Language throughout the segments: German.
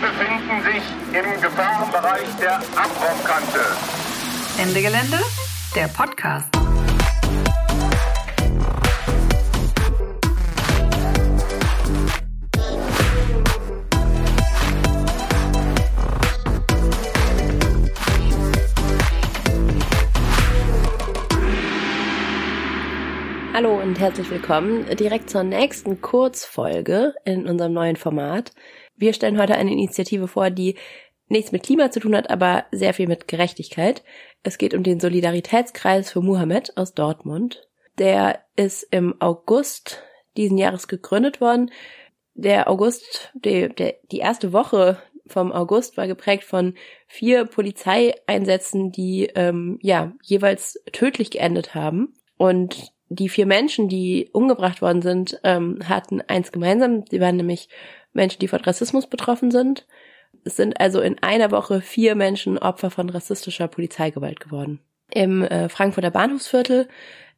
Befinden sich im Gefahrenbereich der Abraumkante. Ende Gelände, der Podcast. Hallo und herzlich willkommen direkt zur nächsten Kurzfolge in unserem neuen Format. Wir stellen heute eine Initiative vor, die nichts mit Klima zu tun hat, aber sehr viel mit Gerechtigkeit. Es geht um den Solidaritätskreis für Muhammad aus Dortmund. Der ist im August diesen Jahres gegründet worden. Der August, die, der, die erste Woche vom August war geprägt von vier Polizeieinsätzen, die ähm, ja jeweils tödlich geendet haben. Und die vier Menschen, die umgebracht worden sind, ähm, hatten eins gemeinsam. Sie waren nämlich Menschen, die von Rassismus betroffen sind. Es sind also in einer Woche vier Menschen Opfer von rassistischer Polizeigewalt geworden. Im äh, Frankfurter Bahnhofsviertel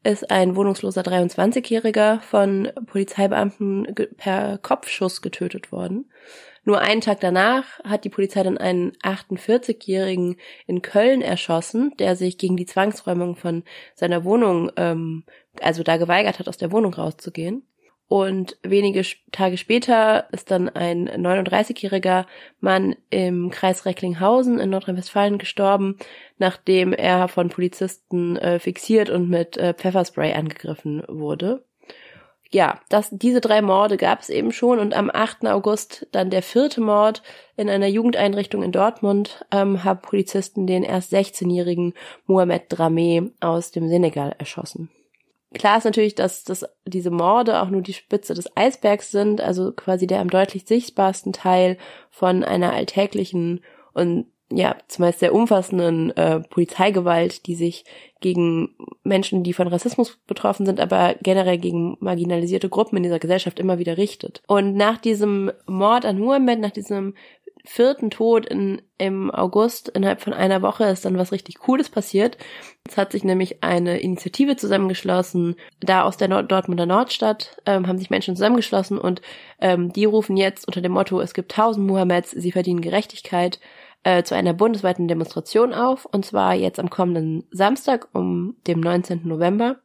ist ein wohnungsloser 23-Jähriger von Polizeibeamten per Kopfschuss getötet worden. Nur einen Tag danach hat die Polizei dann einen 48-Jährigen in Köln erschossen, der sich gegen die Zwangsräumung von seiner Wohnung ähm, also da geweigert hat, aus der Wohnung rauszugehen. Und wenige Tage später ist dann ein 39-jähriger Mann im Kreis Recklinghausen in Nordrhein-Westfalen gestorben, nachdem er von Polizisten äh, fixiert und mit äh, Pfefferspray angegriffen wurde. Ja, das, diese drei Morde gab es eben schon und am 8. August dann der vierte Mord in einer Jugendeinrichtung in Dortmund ähm, haben Polizisten den erst 16-jährigen Mohamed Dramé aus dem Senegal erschossen. Klar ist natürlich, dass, dass diese Morde auch nur die Spitze des Eisbergs sind, also quasi der am deutlich sichtbarsten Teil von einer alltäglichen und ja, zumeist sehr umfassenden äh, Polizeigewalt, die sich gegen Menschen, die von Rassismus betroffen sind, aber generell gegen marginalisierte Gruppen in dieser Gesellschaft immer wieder richtet. Und nach diesem Mord an Muhammad, nach diesem vierten Tod in, im August innerhalb von einer Woche ist dann was richtig Cooles passiert. Es hat sich nämlich eine Initiative zusammengeschlossen, da aus der Nord Dortmunder Nordstadt ähm, haben sich Menschen zusammengeschlossen und ähm, die rufen jetzt unter dem Motto, es gibt tausend Muhammads, sie verdienen Gerechtigkeit, äh, zu einer bundesweiten Demonstration auf und zwar jetzt am kommenden Samstag um dem 19. November.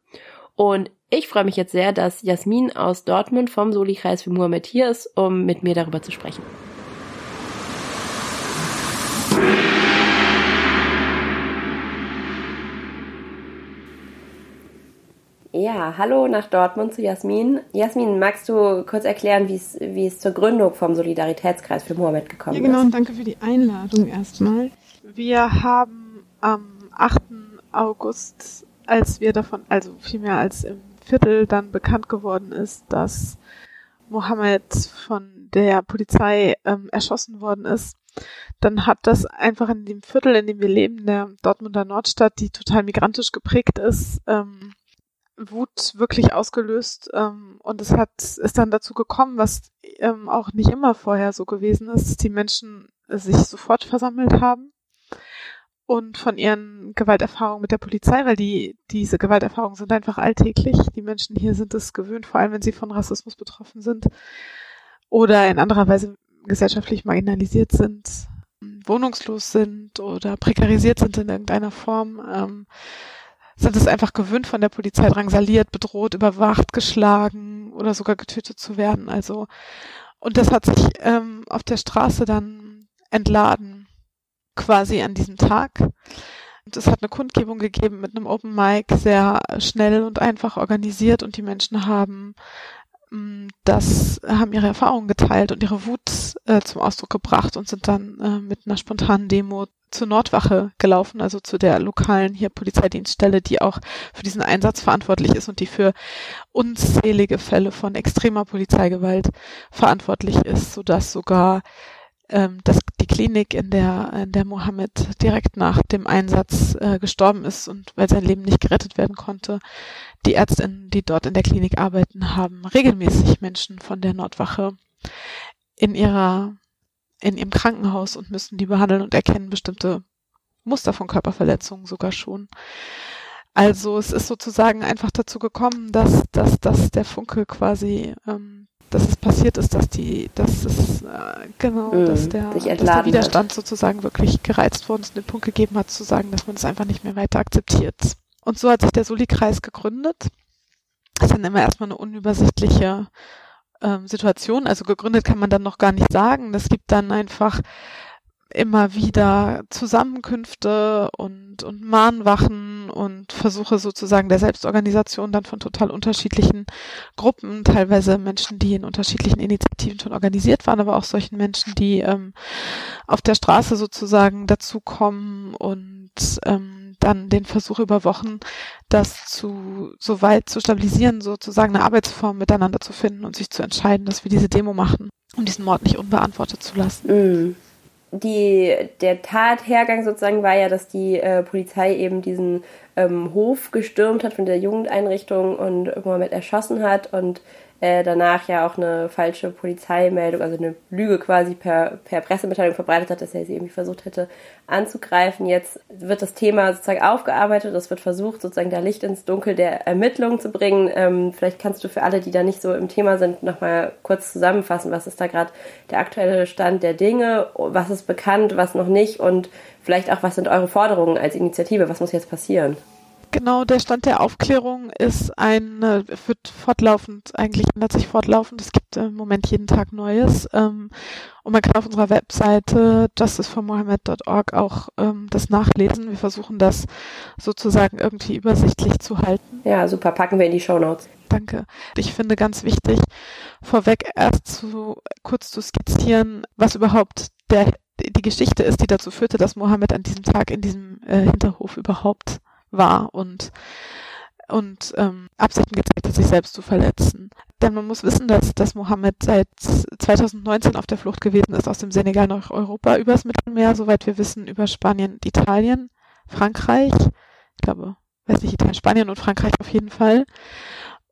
Und ich freue mich jetzt sehr, dass Jasmin aus Dortmund vom Soli-Kreis für Muhammad hier ist, um mit mir darüber zu sprechen. Ja, hallo nach Dortmund zu Jasmin. Jasmin, magst du kurz erklären, wie es, wie es zur Gründung vom Solidaritätskreis für Mohammed gekommen ist? Ja, genau, und danke für die Einladung erstmal. Wir haben am 8. August, als wir davon, also vielmehr als im Viertel dann bekannt geworden ist, dass Mohammed von der Polizei ähm, erschossen worden ist, dann hat das einfach in dem Viertel, in dem wir leben, der Dortmunder Nordstadt, die total migrantisch geprägt ist, ähm, Wut wirklich ausgelöst ähm, und es hat ist dann dazu gekommen, was ähm, auch nicht immer vorher so gewesen ist, dass die Menschen sich sofort versammelt haben und von ihren Gewalterfahrungen mit der Polizei, weil die diese Gewalterfahrungen sind einfach alltäglich. Die Menschen hier sind es gewöhnt, vor allem wenn sie von Rassismus betroffen sind oder in anderer Weise gesellschaftlich marginalisiert sind, wohnungslos sind oder prekarisiert sind in irgendeiner Form. Ähm, sind es einfach gewöhnt, von der Polizei drangsaliert, bedroht, überwacht, geschlagen oder sogar getötet zu werden. Also, und das hat sich ähm, auf der Straße dann entladen, quasi an diesem Tag. Und es hat eine Kundgebung gegeben mit einem Open Mic, sehr schnell und einfach organisiert und die Menschen haben das haben ihre Erfahrungen geteilt und ihre Wut äh, zum Ausdruck gebracht und sind dann äh, mit einer spontanen Demo zur Nordwache gelaufen, also zu der lokalen hier Polizeidienststelle, die auch für diesen Einsatz verantwortlich ist und die für unzählige Fälle von extremer Polizeigewalt verantwortlich ist, sodass sogar ähm, dass die Klinik, in der, in der Mohammed direkt nach dem Einsatz äh, gestorben ist und weil sein Leben nicht gerettet werden konnte, die Ärztinnen, die dort in der Klinik arbeiten, haben regelmäßig Menschen von der Nordwache in ihrer in ihrem Krankenhaus und müssen die behandeln und erkennen bestimmte Muster von Körperverletzungen sogar schon. Also es ist sozusagen einfach dazu gekommen, dass, dass, dass der Funke quasi ähm, dass es passiert ist, dass die, dass es äh, genau, Mhm, dass, der, dass der hat. Widerstand sozusagen wirklich gereizt worden ist und den Punkt gegeben hat, zu sagen, dass man es einfach nicht mehr weiter akzeptiert. Und so hat sich der Soli-Kreis gegründet. Das ist dann immer erstmal eine unübersichtliche ähm, Situation. Also gegründet kann man dann noch gar nicht sagen. Es gibt dann einfach immer wieder Zusammenkünfte und, und Mahnwachen und Versuche sozusagen der Selbstorganisation dann von total unterschiedlichen Gruppen, teilweise Menschen, die in unterschiedlichen Initiativen schon organisiert waren, aber auch solchen Menschen, die ähm, auf der Straße sozusagen dazukommen und ähm, dann den Versuch über Wochen, das zu so weit zu stabilisieren, sozusagen eine Arbeitsform miteinander zu finden und sich zu entscheiden, dass wir diese Demo machen, um diesen Mord nicht unbeantwortet zu lassen. Mhm. Die, der Tathergang sozusagen war ja, dass die äh, Polizei eben diesen ähm, Hof gestürmt hat von der Jugendeinrichtung und Mohammed erschossen hat und äh, danach ja auch eine falsche Polizeimeldung, also eine Lüge quasi per, per Pressemitteilung verbreitet hat, dass er sie irgendwie versucht hätte anzugreifen. Jetzt wird das Thema sozusagen aufgearbeitet, es wird versucht, sozusagen da Licht ins Dunkel der Ermittlungen zu bringen. Ähm, vielleicht kannst du für alle, die da nicht so im Thema sind, nochmal kurz zusammenfassen, was ist da gerade der aktuelle Stand der Dinge, was ist bekannt, was noch nicht und vielleicht auch, was sind eure Forderungen als Initiative, was muss jetzt passieren? Genau, der Stand der Aufklärung ist ein, äh, wird fortlaufend, eigentlich ändert sich fortlaufend. Es gibt im Moment jeden Tag Neues. Ähm, und man kann auf unserer Webseite justiceformohammed.org auch ähm, das nachlesen. Wir versuchen das sozusagen irgendwie übersichtlich zu halten. Ja, super, packen wir in die Show Notes. Danke. Ich finde ganz wichtig, vorweg erst zu, kurz zu skizzieren, was überhaupt der, die Geschichte ist, die dazu führte, dass Mohammed an diesem Tag in diesem äh, Hinterhof überhaupt war und und ähm, Absichten gezeigt hat, sich selbst zu verletzen. Denn man muss wissen, dass, dass Mohammed seit 2019 auf der Flucht gewesen ist aus dem Senegal nach Europa, übers Mittelmeer, soweit wir wissen, über Spanien, Italien, Frankreich, ich glaube, weiß nicht, Italien, Spanien und Frankreich auf jeden Fall.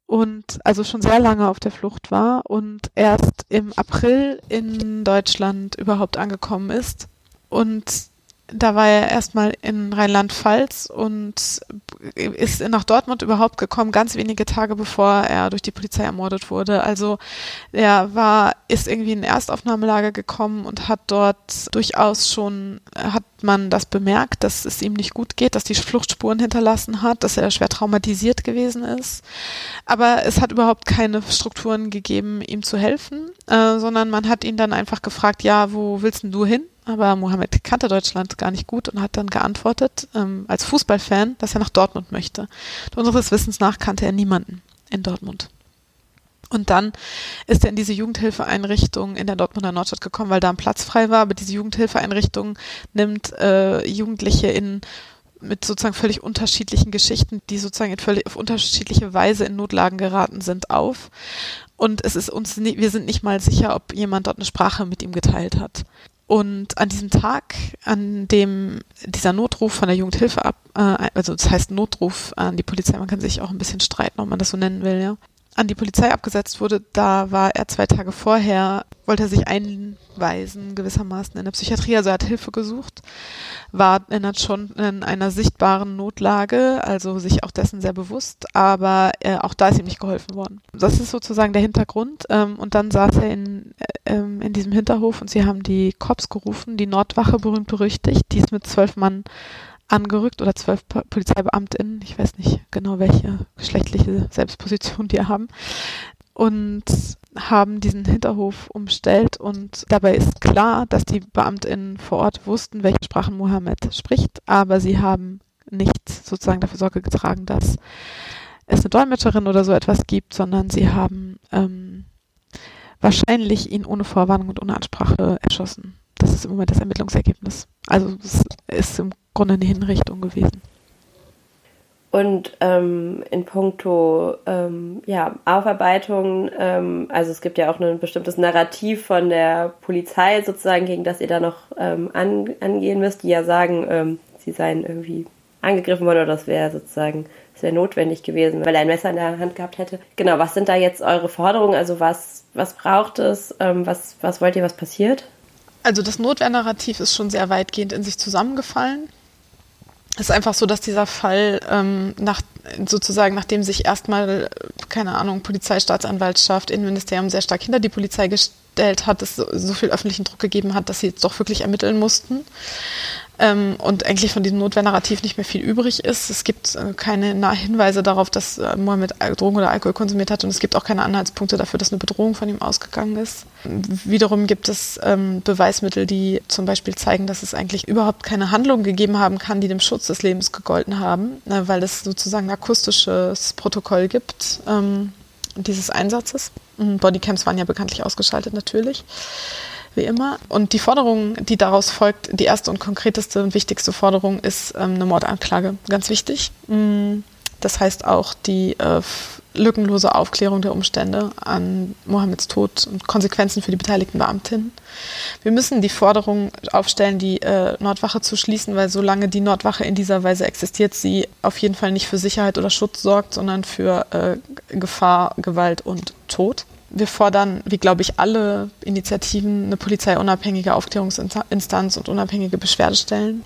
Und also schon sehr lange auf der Flucht war und erst im April in Deutschland überhaupt angekommen ist. Und da war er erstmal in Rheinland-Pfalz und ist nach Dortmund überhaupt gekommen, ganz wenige Tage bevor er durch die Polizei ermordet wurde. Also er war, ist irgendwie in Erstaufnahmelager gekommen und hat dort durchaus schon, hat man das bemerkt, dass es ihm nicht gut geht, dass die Fluchtspuren hinterlassen hat, dass er schwer traumatisiert gewesen ist. Aber es hat überhaupt keine Strukturen gegeben, ihm zu helfen, äh, sondern man hat ihn dann einfach gefragt, ja, wo willst denn du hin? Aber Mohammed kannte Deutschland gar nicht gut und hat dann geantwortet, ähm, als Fußballfan, dass er nach Dortmund möchte. Und unseres Wissens nach kannte er niemanden in Dortmund. Und dann ist er in diese Jugendhilfeeinrichtung in der Dortmunder Nordstadt gekommen, weil da ein Platz frei war. Aber diese Jugendhilfeeinrichtung nimmt äh, Jugendliche in mit sozusagen völlig unterschiedlichen Geschichten, die sozusagen in völlig auf unterschiedliche Weise in Notlagen geraten sind, auf. Und es ist uns, nie, wir sind nicht mal sicher, ob jemand dort eine Sprache mit ihm geteilt hat. Und an diesem Tag, an dem dieser Notruf von der Jugendhilfe ab, äh, also das heißt Notruf an die Polizei, man kann sich auch ein bisschen streiten, ob man das so nennen will, ja, an die Polizei abgesetzt wurde, da war er zwei Tage vorher, wollte er sich einweisen gewissermaßen in der Psychiatrie, also er hat Hilfe gesucht, war er schon in einer sichtbaren Notlage, also sich auch dessen sehr bewusst, aber äh, auch da ist ihm nicht geholfen worden. Das ist sozusagen der Hintergrund ähm, und dann saß er in, äh, in diesem Hinterhof und sie haben die Cops gerufen, die Nordwache berühmt berüchtigt, die ist mit zwölf Mann angerückt oder zwölf PolizeibeamtInnen, ich weiß nicht genau, welche geschlechtliche Selbstposition die haben, und haben diesen Hinterhof umstellt und dabei ist klar, dass die BeamtInnen vor Ort wussten, welche Sprachen Mohammed spricht, aber sie haben nicht sozusagen dafür Sorge getragen, dass es eine Dolmetscherin oder so etwas gibt, sondern sie haben ähm, wahrscheinlich ihn ohne Vorwarnung und ohne Ansprache erschossen. Das ist im Moment das Ermittlungsergebnis. Also es ist im Grunde eine Hinrichtung gewesen. Und ähm, in puncto ähm, ja, Aufarbeitung, ähm, also es gibt ja auch ein bestimmtes Narrativ von der Polizei sozusagen, gegen das ihr da noch ähm, an, angehen müsst, die ja sagen, ähm, sie seien irgendwie angegriffen worden oder das wäre sozusagen sehr notwendig gewesen, weil er ein Messer in der Hand gehabt hätte. Genau, was sind da jetzt eure Forderungen? Also was, was braucht es? Ähm, was, was wollt ihr, was passiert? Also das Notwehrnarrativ ist schon sehr weitgehend in sich zusammengefallen. Es ist einfach so, dass dieser Fall ähm, nach, sozusagen, nachdem sich erstmal, keine Ahnung, Polizei, Staatsanwaltschaft, Innenministerium sehr stark hinter die Polizei gestellt hat, es so, so viel öffentlichen Druck gegeben hat, dass sie jetzt doch wirklich ermitteln mussten ähm, und eigentlich von diesem Notwehrnarrativ nicht mehr viel übrig ist. Es gibt äh, keine Hinweise darauf, dass äh, Mohammed Drogen oder Alkohol konsumiert hat und es gibt auch keine Anhaltspunkte dafür, dass eine Bedrohung von ihm ausgegangen ist. Wiederum gibt es ähm, Beweismittel, die zum Beispiel zeigen, dass es eigentlich überhaupt keine Handlung gegeben haben kann, die dem Schutz des Lebens gegolten haben, äh, weil es sozusagen ein akustisches Protokoll gibt ähm, dieses Einsatzes. Bodycams waren ja bekanntlich ausgeschaltet natürlich wie immer. Und die Forderung, die daraus folgt, die erste und konkreteste und wichtigste Forderung ist ähm, eine Mordanklage. Ganz wichtig. Mm, das heißt auch die äh, lückenlose Aufklärung der Umstände an Mohammeds Tod und Konsequenzen für die beteiligten Beamtinnen. Wir müssen die Forderung aufstellen, die äh, Nordwache zu schließen, weil solange die Nordwache in dieser Weise existiert, sie auf jeden Fall nicht für Sicherheit oder Schutz sorgt, sondern für äh, Gefahr, Gewalt und Tod wir fordern, wie glaube ich alle Initiativen, eine polizeiunabhängige Aufklärungsinstanz und unabhängige Beschwerdestellen.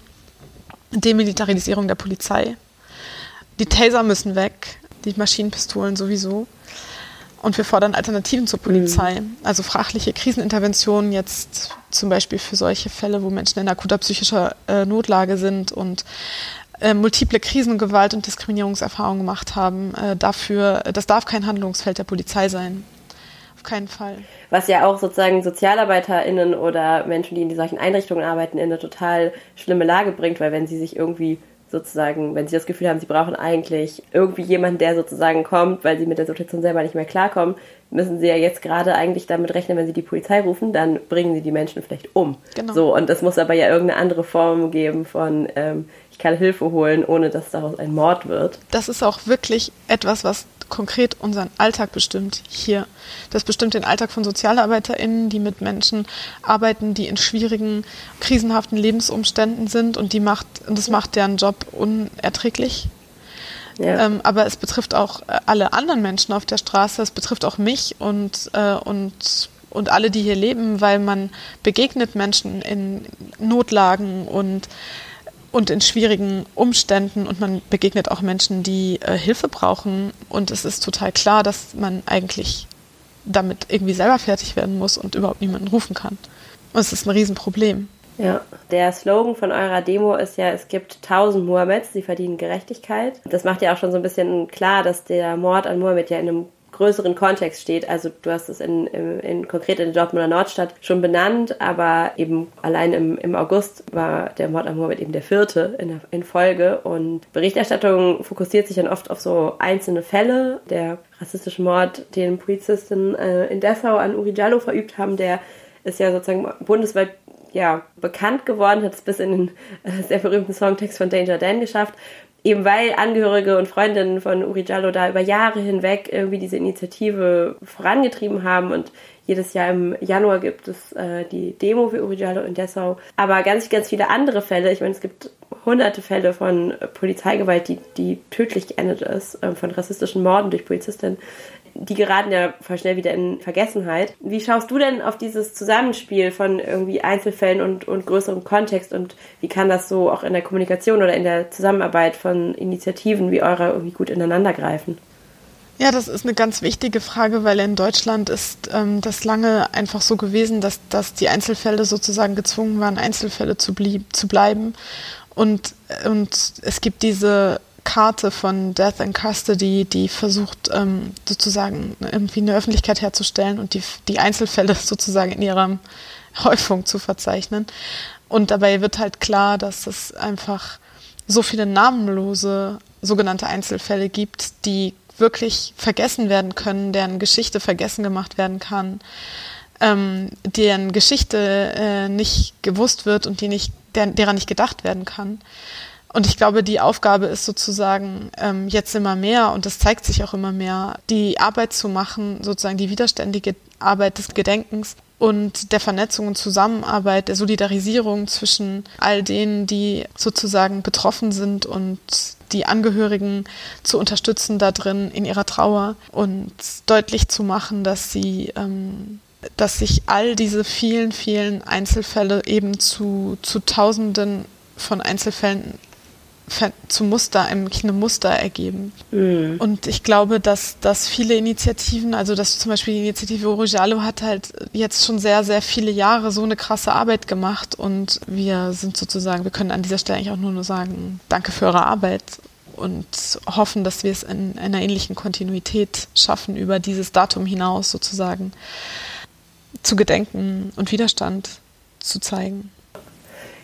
Demilitarisierung der Polizei. Die Taser müssen weg, die Maschinenpistolen sowieso. Und wir fordern Alternativen zur Polizei, mhm. also fachliche Kriseninterventionen jetzt zum Beispiel für solche Fälle, wo Menschen in akuter psychischer äh, Notlage sind und äh, multiple Krisen, Gewalt und Diskriminierungserfahrungen gemacht haben. Äh, dafür, das darf kein Handlungsfeld der Polizei sein. Auf keinen Fall. Was ja auch sozusagen SozialarbeiterInnen oder Menschen, die in solchen Einrichtungen arbeiten, in eine total schlimme Lage bringt, weil wenn sie sich irgendwie sozusagen, wenn sie das Gefühl haben, sie brauchen eigentlich irgendwie jemanden, der sozusagen kommt, weil sie mit der Situation selber nicht mehr klarkommen, müssen sie ja jetzt gerade eigentlich damit rechnen, wenn sie die Polizei rufen, dann bringen sie die Menschen vielleicht um. Genau. So, und es muss aber ja irgendeine andere Form geben von, ähm, ich kann Hilfe holen, ohne dass daraus ein Mord wird. Das ist auch wirklich etwas, was konkret unseren Alltag bestimmt hier. Das bestimmt den Alltag von SozialarbeiterInnen, die mit Menschen arbeiten, die in schwierigen, krisenhaften Lebensumständen sind und die macht, und das macht deren Job unerträglich. Ja. Ähm, aber es betrifft auch äh, alle anderen Menschen auf der Straße, es betrifft auch mich und, äh, und, und alle, die hier leben, weil man begegnet Menschen in Notlagen und und in schwierigen Umständen und man begegnet auch Menschen, die äh, Hilfe brauchen und es ist total klar, dass man eigentlich damit irgendwie selber fertig werden muss und überhaupt niemanden rufen kann. Und es ist ein Riesenproblem. Ja, der Slogan von eurer Demo ist ja, es gibt tausend Mohammeds, sie verdienen Gerechtigkeit. Das macht ja auch schon so ein bisschen klar, dass der Mord an Mohammed ja in einem größeren Kontext steht. Also du hast es in, in, in konkret in der Dortmunder Nordstadt schon benannt, aber eben allein im, im August war der Mord am Mohammed eben der vierte in, in Folge und Berichterstattung fokussiert sich dann oft auf so einzelne Fälle. Der rassistische Mord, den Polizisten äh, in Dessau an Uri Jallo verübt haben, der ist ja sozusagen bundesweit ja, bekannt geworden, hat es bis in den äh, sehr berühmten Songtext von Danger Dan geschafft eben weil Angehörige und Freundinnen von Uri Jallo da über Jahre hinweg irgendwie diese Initiative vorangetrieben haben und jedes Jahr im Januar gibt es äh, die Demo für Uri Jallo in Dessau. Aber ganz, ganz viele andere Fälle. Ich meine, es gibt hunderte Fälle von Polizeigewalt, die, die tödlich geendet ist, äh, von rassistischen Morden durch Polizistinnen die geraten ja voll schnell wieder in Vergessenheit. Wie schaust du denn auf dieses Zusammenspiel von irgendwie Einzelfällen und, und größerem Kontext und wie kann das so auch in der Kommunikation oder in der Zusammenarbeit von Initiativen wie eurer irgendwie gut ineinander greifen? Ja, das ist eine ganz wichtige Frage, weil in Deutschland ist ähm, das lange einfach so gewesen, dass, dass die Einzelfälle sozusagen gezwungen waren, Einzelfälle zu, blieb, zu bleiben. Und, und es gibt diese Karte von Death and Custody, die versucht ähm, sozusagen irgendwie eine Öffentlichkeit herzustellen und die, die Einzelfälle sozusagen in ihrer Häufung zu verzeichnen. Und dabei wird halt klar, dass es einfach so viele namenlose sogenannte Einzelfälle gibt, die wirklich vergessen werden können, deren Geschichte vergessen gemacht werden kann, ähm, deren Geschichte äh, nicht gewusst wird und die nicht, der, derer nicht gedacht werden kann. Und ich glaube, die Aufgabe ist sozusagen ähm, jetzt immer mehr, und das zeigt sich auch immer mehr, die Arbeit zu machen, sozusagen die widerständige Arbeit des Gedenkens und der Vernetzung und Zusammenarbeit, der Solidarisierung zwischen all denen, die sozusagen betroffen sind und die Angehörigen zu unterstützen da drin in ihrer Trauer und deutlich zu machen, dass sie ähm, dass sich all diese vielen, vielen Einzelfälle eben zu, zu Tausenden von Einzelfällen zu Muster, eigentlich eine Muster ergeben. Mhm. Und ich glaube, dass, dass viele Initiativen, also dass zum Beispiel die Initiative Orujalo hat halt jetzt schon sehr, sehr viele Jahre so eine krasse Arbeit gemacht und wir sind sozusagen, wir können an dieser Stelle eigentlich auch nur, nur sagen, danke für eure Arbeit und hoffen, dass wir es in einer ähnlichen Kontinuität schaffen, über dieses Datum hinaus sozusagen zu gedenken und Widerstand zu zeigen.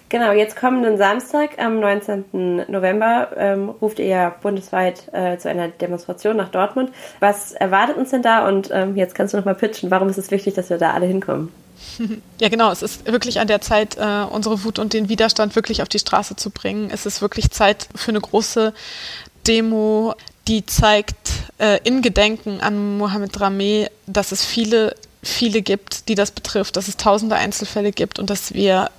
Genau, jetzt kommenden Samstag, am 19. November, ähm, ruft ihr ja bundesweit äh, zu einer Demonstration nach Dortmund. Was erwartet uns denn da? Und ähm, jetzt kannst du nochmal pitchen. Warum ist es wichtig, dass wir da alle hinkommen? Ja, genau. Es ist wirklich an der Zeit, äh, unsere Wut und den Widerstand wirklich auf die Straße zu bringen. Es ist wirklich Zeit für eine große Demo, die zeigt äh, in Gedenken an Mohammed Rameh, dass es viele, viele gibt, die das betrifft, dass es tausende Einzelfälle gibt und dass wir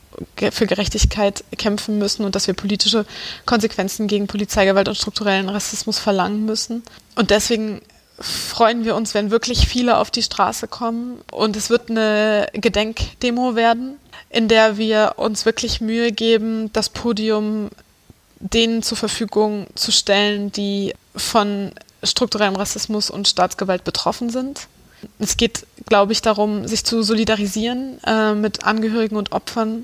für Gerechtigkeit kämpfen müssen und dass wir politische Konsequenzen gegen Polizeigewalt und strukturellen Rassismus verlangen müssen. Und deswegen freuen wir uns, wenn wirklich viele auf die Straße kommen. Und es wird eine Gedenkdemo werden, in der wir uns wirklich Mühe geben, das Podium denen zur Verfügung zu stellen, die von strukturellem Rassismus und Staatsgewalt betroffen sind. Es geht, glaube ich, darum, sich zu solidarisieren äh, mit Angehörigen und Opfern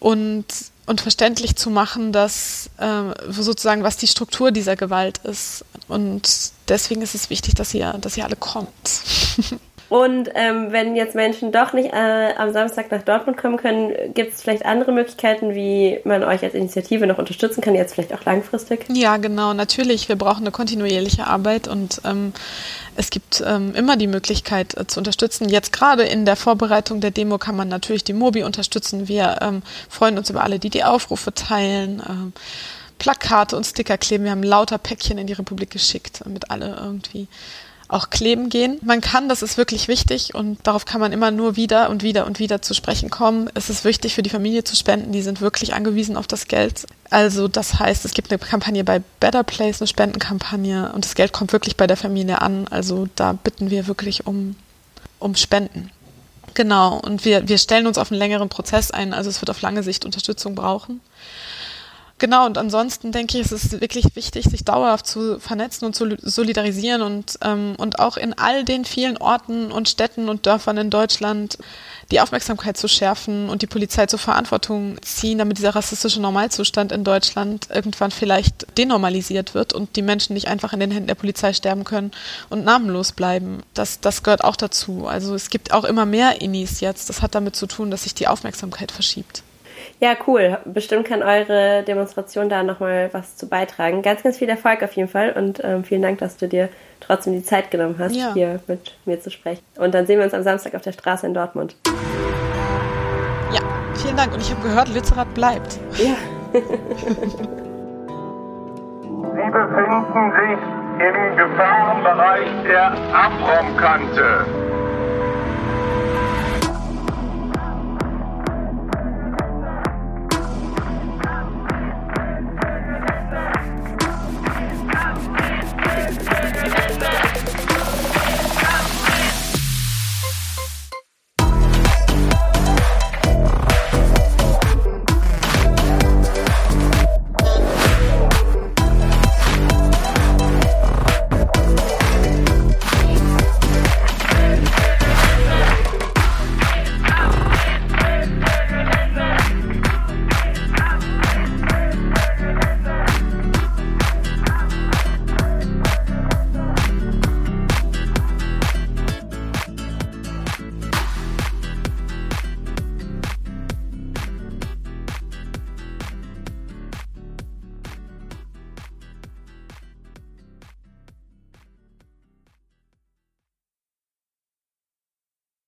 und, und verständlich zu machen, dass äh, sozusagen, was die Struktur dieser Gewalt ist. Und deswegen ist es wichtig, dass ihr, dass ihr alle kommt. Und ähm, wenn jetzt Menschen doch nicht äh, am Samstag nach Dortmund kommen können, gibt es vielleicht andere Möglichkeiten, wie man euch als Initiative noch unterstützen kann, jetzt vielleicht auch langfristig? Ja, genau, natürlich. Wir brauchen eine kontinuierliche Arbeit und ähm, es gibt ähm, immer die Möglichkeit äh, zu unterstützen. Jetzt gerade in der Vorbereitung der Demo kann man natürlich die Mobi unterstützen. Wir ähm, freuen uns über alle, die die Aufrufe teilen. Ähm, Plakate und Sticker kleben. Wir haben lauter Päckchen in die Republik geschickt, damit alle irgendwie auch kleben gehen. Man kann, das ist wirklich wichtig und darauf kann man immer nur wieder und wieder und wieder zu sprechen kommen. Es ist wichtig für die Familie zu spenden, die sind wirklich angewiesen auf das Geld. Also das heißt, es gibt eine Kampagne bei Better Place, eine Spendenkampagne und das Geld kommt wirklich bei der Familie an. Also da bitten wir wirklich um, um Spenden. Genau, und wir, wir stellen uns auf einen längeren Prozess ein, also es wird auf lange Sicht Unterstützung brauchen. Genau, und ansonsten denke ich, es ist wirklich wichtig, sich dauerhaft zu vernetzen und zu solidarisieren und, ähm, und auch in all den vielen Orten und Städten und Dörfern in Deutschland die Aufmerksamkeit zu schärfen und die Polizei zur Verantwortung ziehen, damit dieser rassistische Normalzustand in Deutschland irgendwann vielleicht denormalisiert wird und die Menschen nicht einfach in den Händen der Polizei sterben können und namenlos bleiben. Das, das gehört auch dazu. Also es gibt auch immer mehr Inis jetzt. Das hat damit zu tun, dass sich die Aufmerksamkeit verschiebt. Ja, cool. Bestimmt kann eure Demonstration da nochmal was zu beitragen. Ganz, ganz viel Erfolg auf jeden Fall und ähm, vielen Dank, dass du dir trotzdem die Zeit genommen hast, ja. hier mit mir zu sprechen. Und dann sehen wir uns am Samstag auf der Straße in Dortmund. Ja, vielen Dank. Und ich habe gehört, Lützerath bleibt. Ja. Sie befinden sich im Gefahrenbereich der Abraumkante.